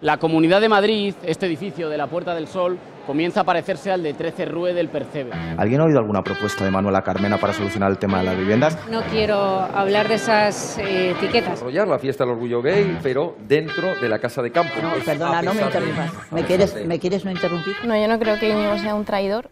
La Comunidad de Madrid, este edificio de la Puerta del Sol, comienza a parecerse al de 13 Rue del Percebe. ¿Alguien ha oído alguna propuesta de Manuela Carmena para solucionar el tema de las viviendas? No quiero hablar de esas eh, etiquetas. Desarrollar la fiesta del orgullo gay, pero dentro de la casa de campo. No, perdona, no me interrumpas. ¿Me quieres, ¿Me quieres no interrumpir? No, yo no creo que Íñigo sea un traidor.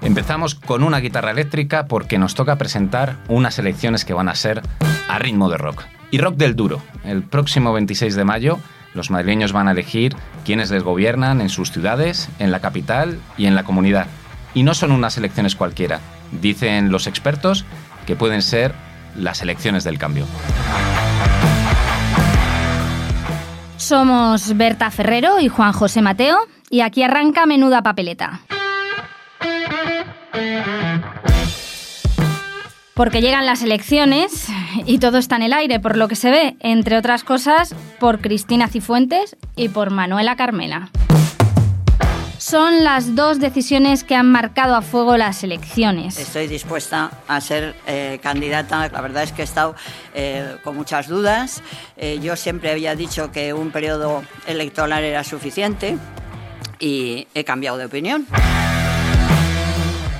Empezamos con una guitarra eléctrica porque nos toca presentar unas elecciones que van a ser a ritmo de rock. Y rock del duro. El próximo 26 de mayo los madrileños van a elegir quiénes les gobiernan en sus ciudades, en la capital y en la comunidad. Y no son unas elecciones cualquiera. Dicen los expertos que pueden ser las elecciones del cambio. Somos Berta Ferrero y Juan José Mateo y aquí arranca Menuda Papeleta. Porque llegan las elecciones y todo está en el aire, por lo que se ve, entre otras cosas, por Cristina Cifuentes y por Manuela Carmena. Son las dos decisiones que han marcado a fuego las elecciones. Estoy dispuesta a ser eh, candidata. La verdad es que he estado eh, con muchas dudas. Eh, yo siempre había dicho que un periodo electoral era suficiente y he cambiado de opinión.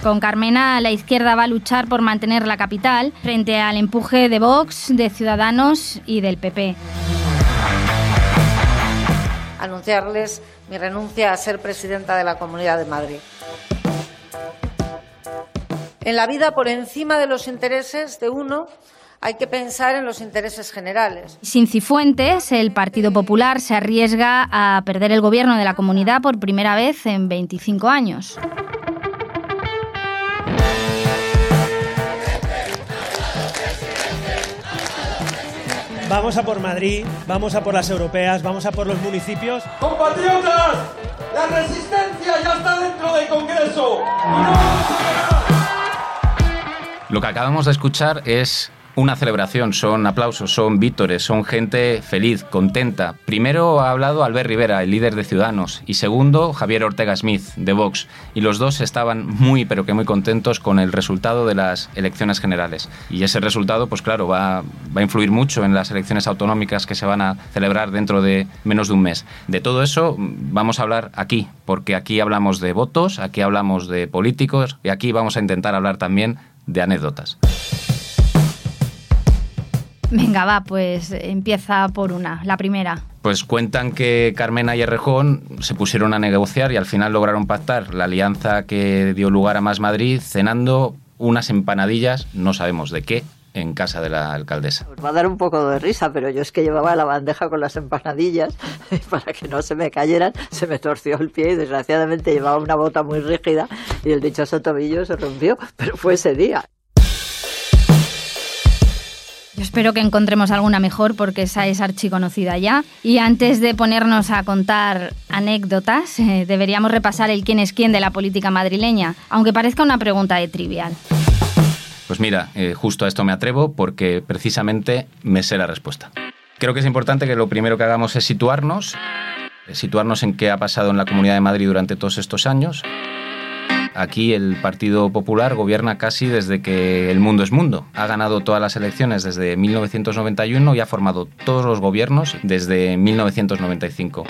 Con Carmena, la izquierda va a luchar por mantener la capital frente al empuje de Vox, de Ciudadanos y del PP. Anunciarles mi renuncia a ser presidenta de la Comunidad de Madrid. En la vida, por encima de los intereses de uno, hay que pensar en los intereses generales. Sin Cifuentes, el Partido Popular se arriesga a perder el gobierno de la comunidad por primera vez en 25 años. Vamos a por Madrid, vamos a por las europeas, vamos a por los municipios. ¡Compatriotas! ¡La resistencia ya está dentro del Congreso! Lo que acabamos de escuchar es una celebración, son aplausos, son vítores, son gente feliz, contenta. Primero ha hablado Albert Rivera, el líder de Ciudadanos, y segundo Javier Ortega Smith, de Vox. Y los dos estaban muy, pero que muy contentos con el resultado de las elecciones generales. Y ese resultado, pues claro, va, va a influir mucho en las elecciones autonómicas que se van a celebrar dentro de menos de un mes. De todo eso vamos a hablar aquí, porque aquí hablamos de votos, aquí hablamos de políticos y aquí vamos a intentar hablar también de anécdotas. Venga, va, pues empieza por una, la primera. Pues cuentan que Carmena y Errejón se pusieron a negociar y al final lograron pactar la alianza que dio lugar a Más Madrid cenando unas empanadillas, no sabemos de qué, en casa de la alcaldesa. Os va a dar un poco de risa, pero yo es que llevaba la bandeja con las empanadillas y para que no se me cayeran, se me torció el pie y desgraciadamente llevaba una bota muy rígida y el dichoso tobillo se rompió, pero fue ese día. Yo espero que encontremos alguna mejor porque esa es archiconocida ya. Y antes de ponernos a contar anécdotas, eh, deberíamos repasar el quién es quién de la política madrileña, aunque parezca una pregunta de trivial. Pues mira, eh, justo a esto me atrevo porque precisamente me sé la respuesta. Creo que es importante que lo primero que hagamos es situarnos, situarnos en qué ha pasado en la Comunidad de Madrid durante todos estos años Aquí el Partido Popular gobierna casi desde que el mundo es mundo. Ha ganado todas las elecciones desde 1991 y ha formado todos los gobiernos desde 1995.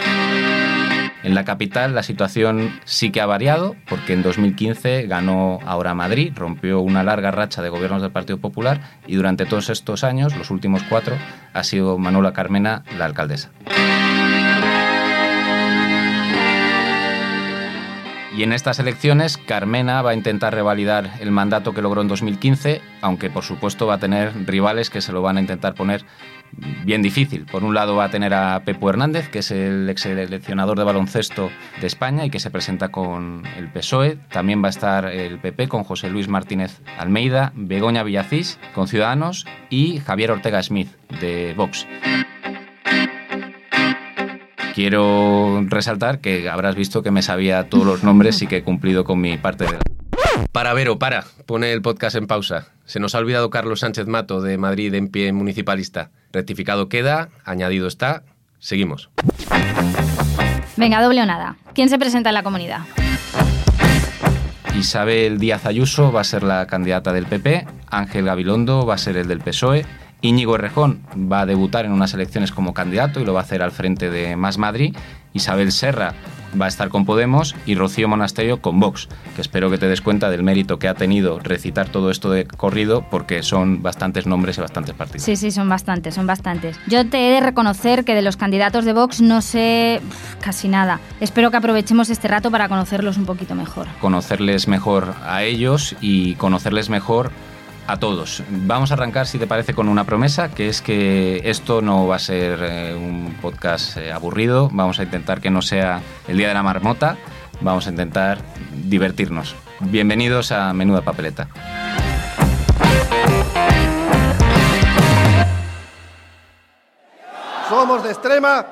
En la capital la situación sí que ha variado porque en 2015 ganó ahora Madrid, rompió una larga racha de gobiernos del Partido Popular y durante todos estos años, los últimos cuatro, ha sido Manuela Carmena la alcaldesa. Y en estas elecciones, Carmena va a intentar revalidar el mandato que logró en 2015, aunque por supuesto va a tener rivales que se lo van a intentar poner bien difícil. Por un lado va a tener a Pepo Hernández, que es el ex seleccionador de baloncesto de España y que se presenta con el PSOE. También va a estar el PP con José Luis Martínez Almeida, Begoña Villacís con Ciudadanos y Javier Ortega Smith de Vox. Quiero resaltar que habrás visto que me sabía todos los nombres y que he cumplido con mi parte de la... Para, Vero, para. Pone el podcast en pausa. Se nos ha olvidado Carlos Sánchez Mato de Madrid en pie municipalista. Rectificado queda, añadido está. Seguimos. Venga, doble o nada. ¿Quién se presenta en la comunidad? Isabel Díaz Ayuso va a ser la candidata del PP, Ángel Gabilondo va a ser el del PSOE Íñigo Errejón va a debutar en unas elecciones como candidato y lo va a hacer al frente de Más Madrid. Isabel Serra va a estar con Podemos y Rocío Monasterio con Vox, que espero que te des cuenta del mérito que ha tenido recitar todo esto de corrido porque son bastantes nombres y bastantes partidos. Sí, sí, son bastantes, son bastantes. Yo te he de reconocer que de los candidatos de Vox no sé casi nada. Espero que aprovechemos este rato para conocerlos un poquito mejor. Conocerles mejor a ellos y conocerles mejor a todos. Vamos a arrancar, si te parece, con una promesa, que es que esto no va a ser eh, un podcast eh, aburrido, vamos a intentar que no sea el Día de la Marmota, vamos a intentar divertirnos. Bienvenidos a Menuda Papeleta. Somos de extrema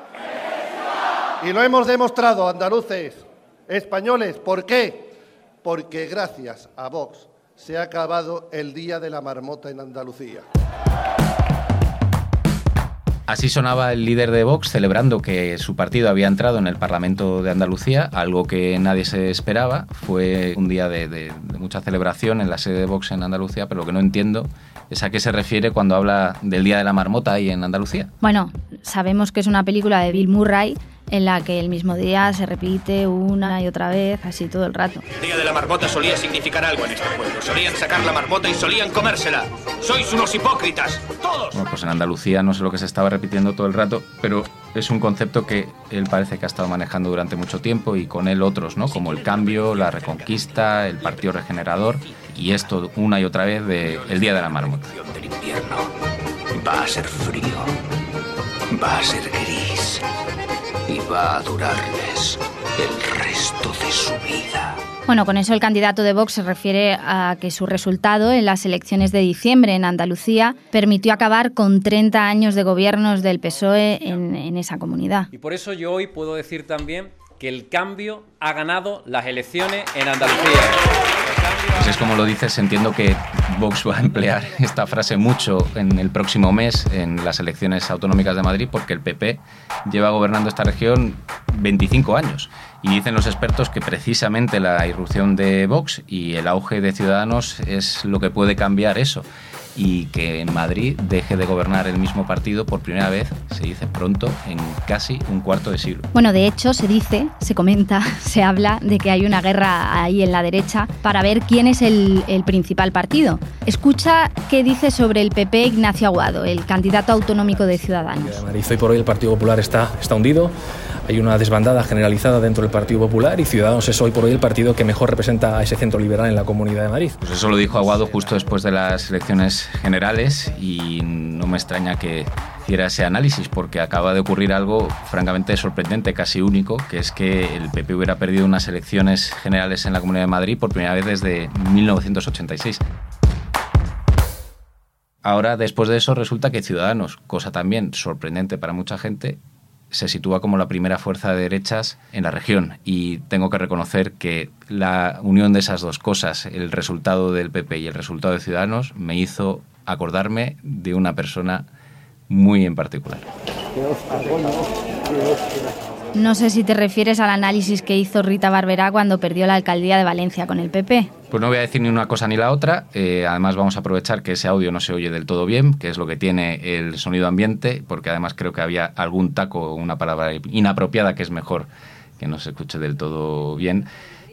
y lo hemos demostrado, andaluces, españoles. ¿Por qué? Porque gracias a Vox se ha acabado el Día de la Marmota en Andalucía. Así sonaba el líder de Vox celebrando que su partido había entrado en el Parlamento de Andalucía, algo que nadie se esperaba. Fue un día de, de, de, mucha celebración en la sede de Vox en Andalucía, pero lo que no entiendo es a qué se refiere cuando habla del Día de la Marmota ahí en Andalucía. Bueno, sabemos que es una película de Bill Murray en la que el mismo día se repite una y otra vez, así todo el rato. El día de la marmota solía significar algo en este pueblo. Solían sacar la marmota y solían comérsela. Sois unos hipócritas, todos. Bueno, pues en Andalucía no sé lo que se estaba repitiendo todo el rato, pero es un concepto que él parece que ha estado manejando durante mucho tiempo y con él otros, ¿no? Como el cambio, la reconquista, el partido regenerador y esto una y otra vez de el día de la marmota. Del invierno va a ser frío, va a ser gris y va a durarles el resto de su vida. Bueno, con eso el candidato de Vox se refiere a que su resultado en las elecciones de diciembre en Andalucía permitió acabar con 30 años de gobiernos del PSOE en, en esa comunidad. Y por eso yo hoy puedo decir también que el cambio ha ganado las elecciones en Andalucía. Pues es como lo dices, entiendo que Vox va a emplear esta frase mucho en el próximo mes en las elecciones autonómicas de Madrid porque el PP lleva gobernando esta región 25 años. Y dicen los expertos que precisamente la irrupción de Vox y el auge de Ciudadanos es lo que puede cambiar eso y que en Madrid deje de gobernar el mismo partido por primera vez, se dice pronto, en casi un cuarto de siglo. Bueno, de hecho, se dice, se comenta, se habla de que hay una guerra ahí en la derecha para ver quién es el, el principal partido. Escucha qué dice sobre el PP Ignacio Aguado, el candidato autonómico de Ciudadanos. Madrid, hoy por hoy el Partido Popular está, está hundido. Hay una desbandada generalizada dentro del Partido Popular y Ciudadanos es hoy por hoy el partido que mejor representa a ese centro liberal en la Comunidad de Madrid. Pues eso lo dijo Aguado justo después de las elecciones generales y no me extraña que hiciera ese análisis porque acaba de ocurrir algo francamente sorprendente, casi único, que es que el PP hubiera perdido unas elecciones generales en la Comunidad de Madrid por primera vez desde 1986. Ahora, después de eso, resulta que Ciudadanos, cosa también sorprendente para mucha gente, se sitúa como la primera fuerza de derechas en la región y tengo que reconocer que la unión de esas dos cosas, el resultado del PP y el resultado de Ciudadanos, me hizo acordarme de una persona muy en particular. No sé si te refieres al análisis que hizo Rita Barberá cuando perdió la alcaldía de Valencia con el PP. Pues no voy a decir ni una cosa ni la otra. Eh, además vamos a aprovechar que ese audio no se oye del todo bien, que es lo que tiene el sonido ambiente, porque además creo que había algún taco o una palabra inapropiada que es mejor que no se escuche del todo bien.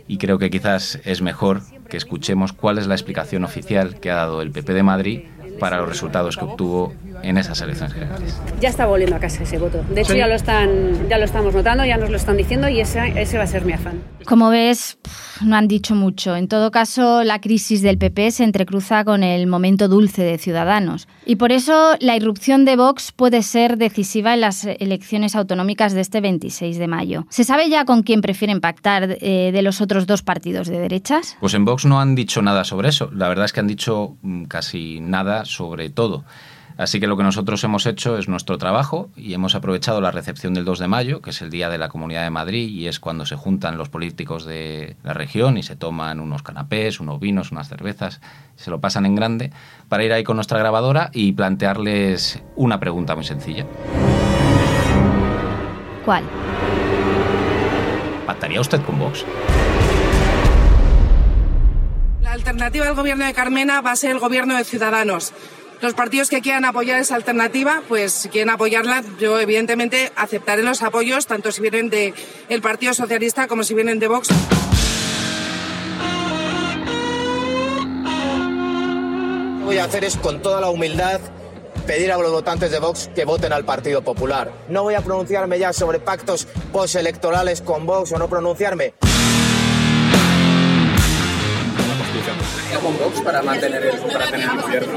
Y creo que quizás es mejor que escuchemos cuál es la explicación oficial que ha dado el PP de Madrid para los resultados que obtuvo en esas elecciones generales. Ya está volviendo a casa ese voto. De hecho, Sí. ya, lo están, ya lo estamos notando, ya nos lo están diciendo y ese, ese va a ser mi afán. Como ves, no han dicho mucho. En todo caso, la crisis del PP se entrecruza con el momento dulce de Ciudadanos. Y por eso la irrupción de Vox puede ser decisiva en las elecciones autonómicas de este 26 de mayo. ¿Se sabe ya con quién prefieren pactar eh, de los otros dos partidos de derechas? Pues en Vox no han dicho nada sobre eso. La verdad es que han dicho mm, casi nada sobre todo. Así que lo que nosotros hemos hecho es nuestro trabajo y hemos aprovechado la recepción del 2 de mayo, que es el día de la Comunidad de Madrid y es cuando se juntan los políticos de la región y se toman unos canapés, unos vinos, unas cervezas, se lo pasan en grande, para ir ahí con nuestra grabadora y plantearles una pregunta muy sencilla. ¿Cuál? ¿Pactaría usted con Vox? La alternativa al gobierno de Carmena va a ser el gobierno de Ciudadanos. Los partidos que quieran apoyar esa alternativa, pues si quieren apoyarla, yo evidentemente aceptaré los apoyos, tanto si vienen del el Partido Socialista como si vienen de Vox. Voy a hacer es con toda la humildad pedir a los votantes de Vox que voten al Partido Popular. No voy a pronunciarme ya sobre pactos postelectorales con Vox o no pronunciarme. Con Vox para mantener el, para tener el gobierno.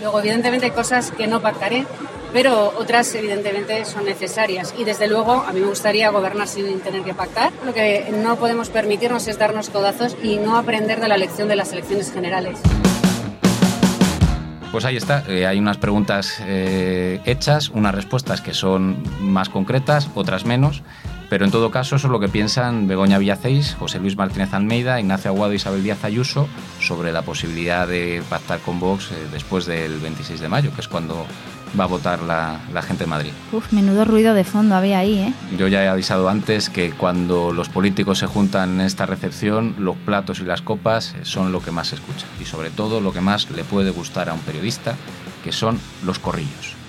Luego, evidentemente, hay cosas que no pactaré, pero otras, evidentemente, son necesarias. Y desde luego, a mí me gustaría gobernar sin tener que pactar. Lo que no podemos permitirnos es darnos codazos y no aprender de la lección de las elecciones generales. Pues ahí está, eh, hay unas preguntas eh, hechas, unas respuestas que son más concretas, otras menos, pero en todo caso eso es lo que piensan Begoña Villacéis, José Luis Martínez Almeida, Ignacio Aguado y Isabel Díaz Ayuso sobre la posibilidad de pactar con Vox eh, después del 26 de mayo, que es cuando va a votar la, la gente de Madrid. Uf, menudo ruido de fondo había ahí, ¿eh? Yo ya he avisado antes que cuando los políticos se juntan en esta recepción, los platos y las copas son lo que más se escucha. Y sobre todo lo que más le puede gustar a un periodista, que son los corrillos.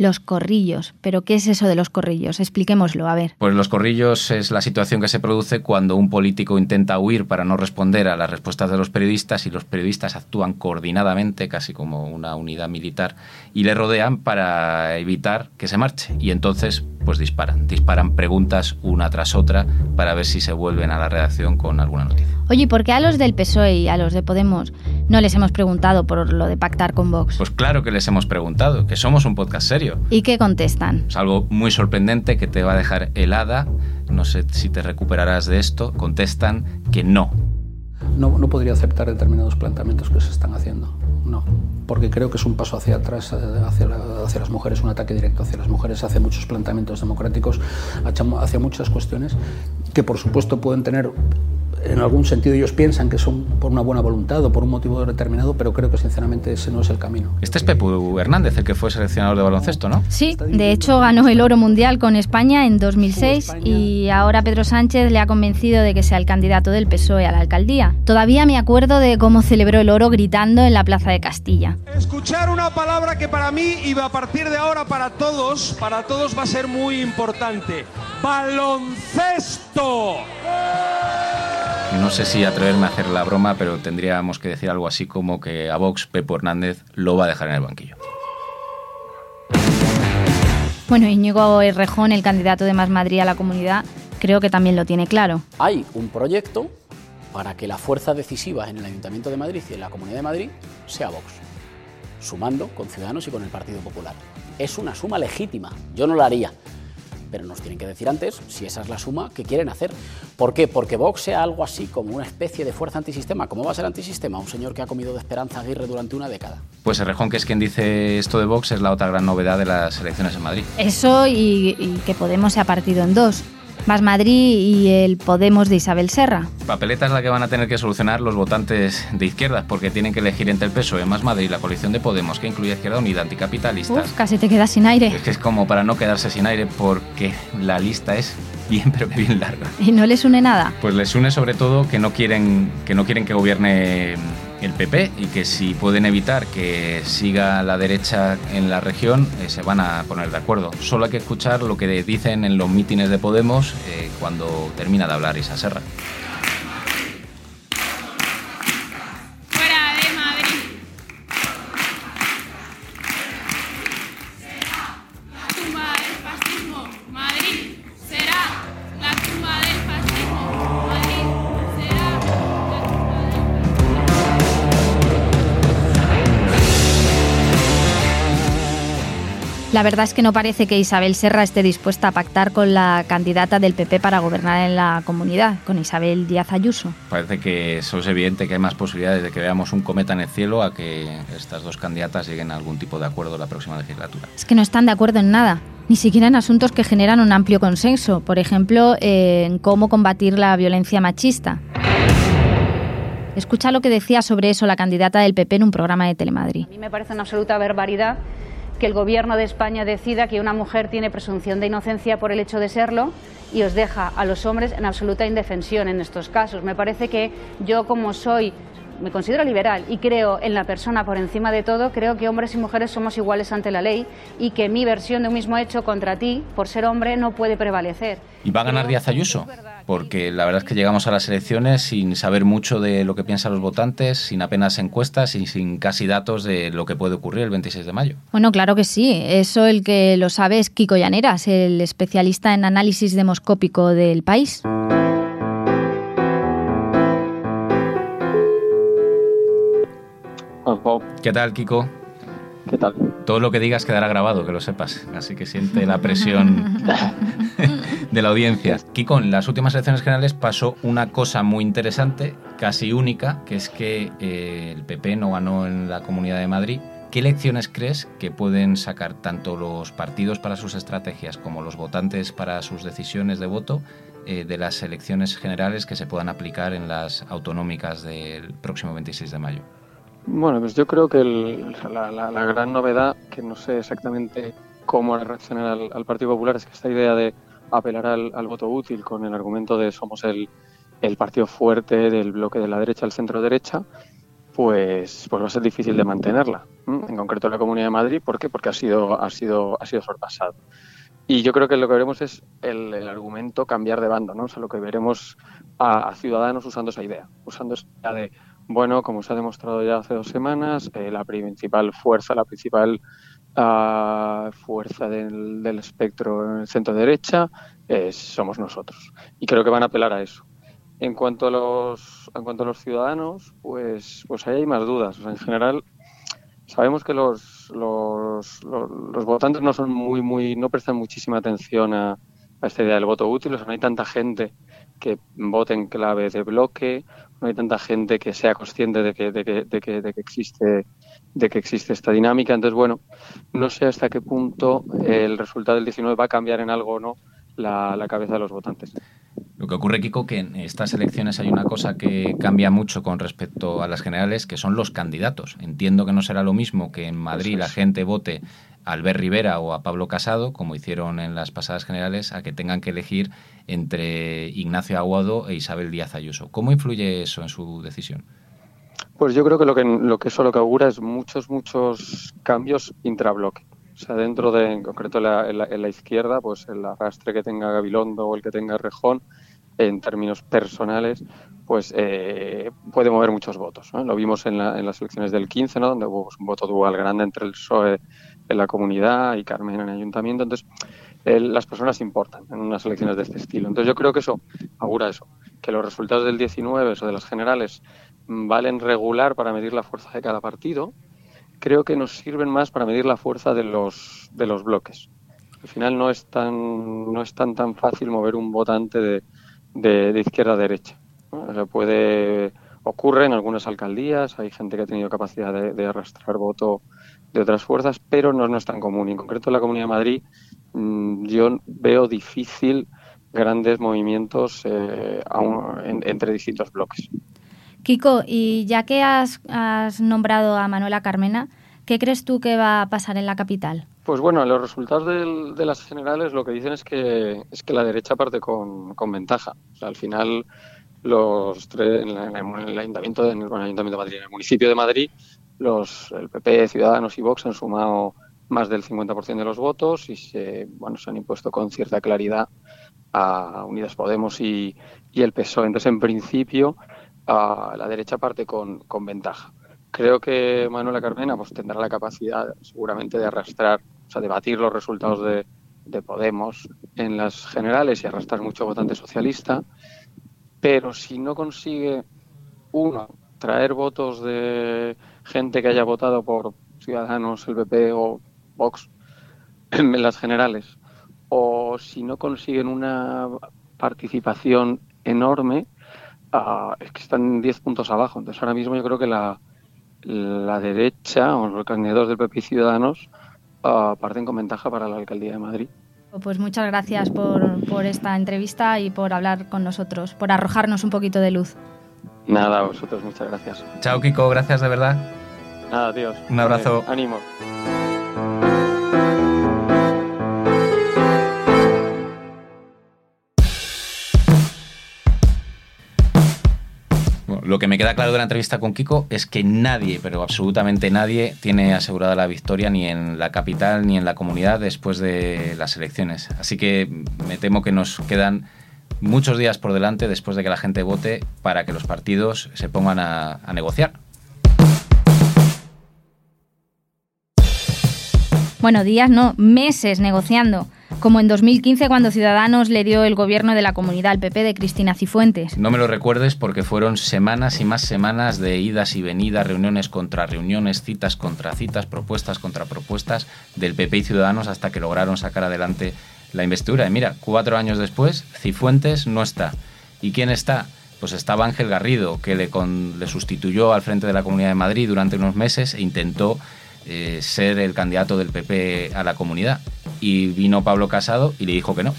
Los corrillos. ¿Pero qué es eso de los corrillos? Expliquémoslo, a ver. Pues los corrillos es la situación que se produce cuando un político intenta huir para no responder a las respuestas de los periodistas y los periodistas actúan coordinadamente, casi como una unidad militar, y le rodean para evitar que se marche. Y entonces, pues disparan. Disparan preguntas una tras otra para ver si se vuelven a la redacción con alguna noticia. Oye, ¿por qué a los del PSOE y a los de Podemos no les hemos preguntado por lo de pactar con Vox? Pues claro que les hemos preguntado, que somos un podcast serio. ¿Y qué contestan? Es algo muy sorprendente que te va a dejar helada. No sé si te recuperarás de esto. Contestan que no. No, no podría aceptar determinados planteamientos que se están haciendo. No, porque creo que es un paso hacia atrás, eh, hacia, la- hacia las mujeres, un ataque directo hacia las mujeres, hacia muchos planteamientos democráticos, hacia muchas cuestiones que por supuesto pueden tener en algún sentido ellos piensan que son por una buena voluntad o por un motivo determinado, pero creo que sinceramente ese no es el camino. Este es Pepu Hernández, el que fue seleccionador de baloncesto, ¿no? Sí, de hecho ganó el oro mundial con España en 2006 y ahora Pedro Sánchez le ha convencido de que sea el candidato del PSOE a la alcaldía. Todavía me acuerdo de cómo celebró el oro gritando en la Plaza de Castilla. Escuchar una palabra que para mí y a partir de ahora para todos, para todos va a ser muy importante. Baloncesto. No sé si atreverme a hacer la broma, pero tendríamos que decir algo así como que a Vox Pepo Hernández lo va a dejar en el banquillo. Bueno, Íñigo Errejón, el candidato de Más Madrid a la comunidad, creo que también lo tiene claro. Hay un proyecto para que la fuerza decisiva en el Ayuntamiento de Madrid y en la Comunidad de Madrid sea Vox, sumando con Ciudadanos y con el Partido Popular. Es una suma legítima, yo no la haría, pero nos tienen que decir antes si esa es la suma que quieren hacer. ¿Por qué? Porque Vox sea algo así como una especie de fuerza antisistema. ¿Cómo va a ser antisistema? Un señor que ha comido de Esperanza Aguirre durante una década. Pues Errejón, que es quien dice esto de Vox, es la otra gran novedad de las elecciones en Madrid. Eso y, y que Podemos se ha partido en dos. Más Madrid y el Podemos de Isabel Serra. Papeleta es la que van a tener que solucionar los votantes de izquierdas, porque tienen que elegir entre el PSOE, Más Madrid y la coalición de Podemos, que incluye Izquierda Unida, anticapitalistas. Uf, casi te quedas sin aire. Es que es como para no quedarse sin aire, porque la lista es bien, pero que bien larga. Y no les une nada. Pues les une sobre todo que no quieren que, no quieren que gobierne el PP y que si pueden evitar que siga la derecha en la región, eh, se van a poner de acuerdo. Solo hay que escuchar lo que dicen en los mítines de Podemos eh, cuando termina de hablar Isa Serra. La verdad es que no parece que Isabel Serra esté dispuesta a pactar con la candidata del PP para gobernar en la comunidad, con Isabel Díaz Ayuso. Parece que eso es evidente que hay más posibilidades de que veamos un cometa en el cielo a que estas dos candidatas lleguen a algún tipo de acuerdo la próxima legislatura. Es que no están de acuerdo en nada, ni siquiera en asuntos que generan un amplio consenso, por ejemplo, eh, en cómo combatir la violencia machista. Escucha lo que decía sobre eso la candidata del PP en un programa de Telemadrid. A mí me parece una absoluta barbaridad que el gobierno de España decida que una mujer tiene presunción de inocencia por el hecho de serlo y os deja a los hombres en absoluta indefensión en estos casos. Me parece que yo, como soy me considero liberal y creo en la persona por encima de todo, creo que hombres y mujeres somos iguales ante la ley y que mi versión de un mismo hecho contra ti, por ser hombre, no puede prevalecer. ¿Y va a ganar Díaz Ayuso? Porque la verdad es que llegamos a las elecciones sin saber mucho de lo que piensan los votantes, sin apenas encuestas y sin casi datos de lo que puede ocurrir el 26 de mayo. Bueno, claro que sí. Eso el que lo sabe es Kiko Llaneras, el especialista en análisis demoscópico del país. ¿Qué tal, Kiko? ¿Qué tal? Todo lo que digas quedará grabado, que lo sepas. Así que siente la presión de la audiencia. Kiko, en las últimas elecciones generales pasó una cosa muy interesante, casi única, que es que eh, el PP no ganó en la Comunidad de Madrid. ¿Qué lecciones crees que pueden sacar tanto los partidos para sus estrategias como los votantes para sus decisiones de voto eh, de las elecciones generales que se puedan aplicar en las autonómicas del próximo 26 de mayo? Bueno, pues yo creo que el- la, la- gran novedad, que no sé exactamente cómo reaccionar al, Partido Popular, es que esta idea de apelar al, voto útil con el argumento de somos el, partido fuerte del bloque de la derecha al centro derecha, pues, pues va a ser difícil de mantenerla. En concreto en la Comunidad de Madrid, ¿por qué? Porque ha sido, ha sido, ha sido sorpasado. Y yo creo que lo que veremos es el, el argumento cambiar de bando, ¿no? O sea, lo que veremos a, a ciudadanos usando esa idea, usando esa idea de, bueno, como se ha demostrado ya hace dos semanas, eh, la principal fuerza, la principal ah, fuerza del, espectro en el centro derecha eh, somos nosotros. Y creo que van a apelar a eso. En cuanto a los, en cuanto a los ciudadanos, pues, pues ahí hay más dudas. O sea, en general, sabemos que los, los, los, los votantes no son muy, muy, no prestan muchísima atención a, a esta idea del voto útil. O sea, no hay tanta gente que vote en clave de bloque, no hay tanta gente que sea consciente de que, de que, de que, de que existe de que existe esta dinámica. Entonces, bueno, no sé hasta qué punto el resultado del 19 va a cambiar en algo o no la, la cabeza de los votantes. Lo que ocurre, Kiko, que en estas elecciones hay una cosa que cambia mucho con respecto a las generales, que son los candidatos. Entiendo que no será lo mismo que en Madrid la gente vote Albert Rivera o a Pablo Casado, como hicieron en las pasadas generales, a que tengan que elegir entre Ignacio Aguado e Isabel Díaz Ayuso. ¿Cómo influye eso en su decisión? Pues yo creo que lo que, lo que eso lo que augura es muchos, muchos cambios intrabloque. O sea, dentro de, en concreto en la, en la- en la izquierda, pues el arrastre que tenga Gabilondo o el que tenga Rejón, en términos personales, pues eh, puede mover muchos votos. Lo vimos en, la- en las elecciones del 15, ¿no? donde hubo pues, un voto dual grande entre el PSOE en la comunidad y Carmen en el ayuntamiento. Entonces, las personas importan en unas elecciones de este estilo. Entonces, yo creo que eso augura eso, que los resultados del 19 o de las generales mm, valen regular para medir la fuerza de cada partido, creo que nos sirven más para medir la fuerza de los, de los bloques. Al final no es tan, no es tan, tan fácil mover un votante de, de, izquierda a derecha. O sea, puede, ocurre en algunas alcaldías, hay gente que ha tenido capacidad de arrastrar voto de otras fuerzas, pero no, no es tan común. Y en concreto en la Comunidad de Madrid mm, yo veo difícil grandes movimientos eh, en- entre distintos bloques. Kiko, y ya que has, has nombrado a Manuela Carmena, ¿qué crees tú que va a pasar en la capital? Pues bueno, los resultados del- de las generales lo que dicen es que es que la derecha parte con, con ventaja. O sea, al final los tres, en, la- en el ayuntamiento de, en el, bueno, ayuntamiento de Madrid, en el municipio de Madrid, los el PP, Ciudadanos y Vox han sumado más del 50% de los votos y se bueno se han impuesto con cierta claridad a Unidas Podemos y, y el PSOE. Entonces, en principio, la derecha parte con, ventaja. Creo que Manuela Carmena pues, tendrá la capacidad seguramente de arrastrar, o sea, de batir los resultados de Podemos en las generales y arrastrar mucho votante socialista, pero si no consigue, uno, traer votos de gente que haya votado por Ciudadanos, el PP o Vox en las generales, o si no consiguen una participación enorme, ah, es que están 10 puntos abajo. Entonces ahora mismo yo creo que la, la derecha o los candidatos del PP y Ciudadanos ah, parten con ventaja para la alcaldía de Madrid. Pues muchas gracias por, por esta entrevista y por hablar con nosotros, por arrojarnos un poquito de luz. Nada, a vosotros, muchas gracias. Chao, Kiko, gracias de verdad. Nada, tíos. Un abrazo. Eh, ánimo. Lo que me queda claro de la entrevista con Kiko es que nadie, pero absolutamente nadie, tiene asegurada la victoria ni en la capital ni en la comunidad después de las elecciones. Así que me temo que nos quedan muchos días por delante después de que la gente vote para que los partidos se pongan a, a negociar. Bueno, días no, meses negociando, como en 2015 cuando Ciudadanos le dio el gobierno de la comunidad al PP de Cristina Cifuentes. No me lo recuerdes porque fueron semanas y más semanas de idas y venidas, reuniones contra reuniones, citas contra citas, propuestas contra propuestas del PP y Ciudadanos hasta que lograron sacar adelante la investidura. Y mira, cuatro años después, Cifuentes no está. ¿Y quién está? Pues estaba Ángel Garrido, que le, le sustituyó al frente de la Comunidad de Madrid durante unos meses e intentó eh, ser el candidato del PP a la comunidad. Y vino Pablo Casado y le dijo que no.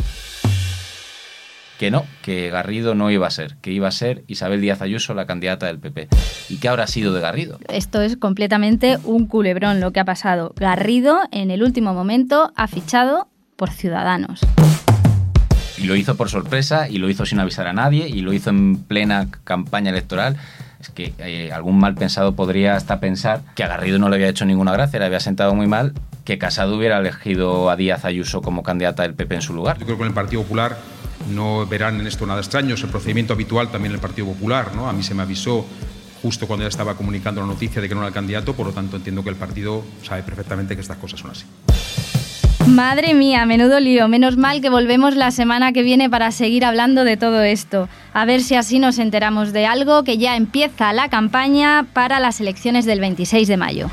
Que no, que Garrido no iba a ser, que iba a ser Isabel Díaz Ayuso la candidata del PP. ¿Y qué habrá sido de Garrido? Esto es completamente un culebrón lo que ha pasado. Garrido, en el último momento, ha fichado por Ciudadanos. Y lo hizo por sorpresa, y lo hizo sin avisar a nadie, y lo hizo en plena campaña electoral. Es que eh, algún mal pensado podría hasta pensar que a Garrido no le había hecho ninguna gracia, le había sentado muy mal, que Casado hubiera elegido a Díaz Ayuso como candidata del PP en su lugar. Yo creo que en el Partido Popular no verán en esto nada extraño. Es el procedimiento habitual también en el Partido Popular. ¿no? A mí se me avisó justo cuando ya estaba comunicando la noticia de que no era el candidato, por lo tanto entiendo que el partido sabe perfectamente que estas cosas son así. Madre mía, menudo lío. Menos mal que volvemos la semana que viene para seguir hablando de todo esto. A ver si así nos enteramos de algo que ya empieza la campaña para las elecciones del 26 de mayo.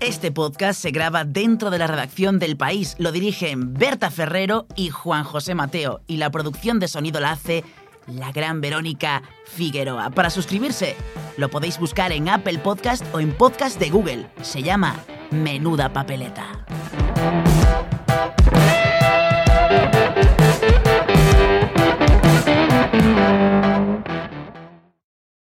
Este podcast se graba dentro de la redacción del País. Lo dirigen Berta Ferrero y Juan José Mateo. Y la producción de sonido la hace la gran Verónica Figueroa. Para suscribirse, lo podéis buscar en Apple Podcast o en Podcast de Google. Se llama Menuda Papeleta.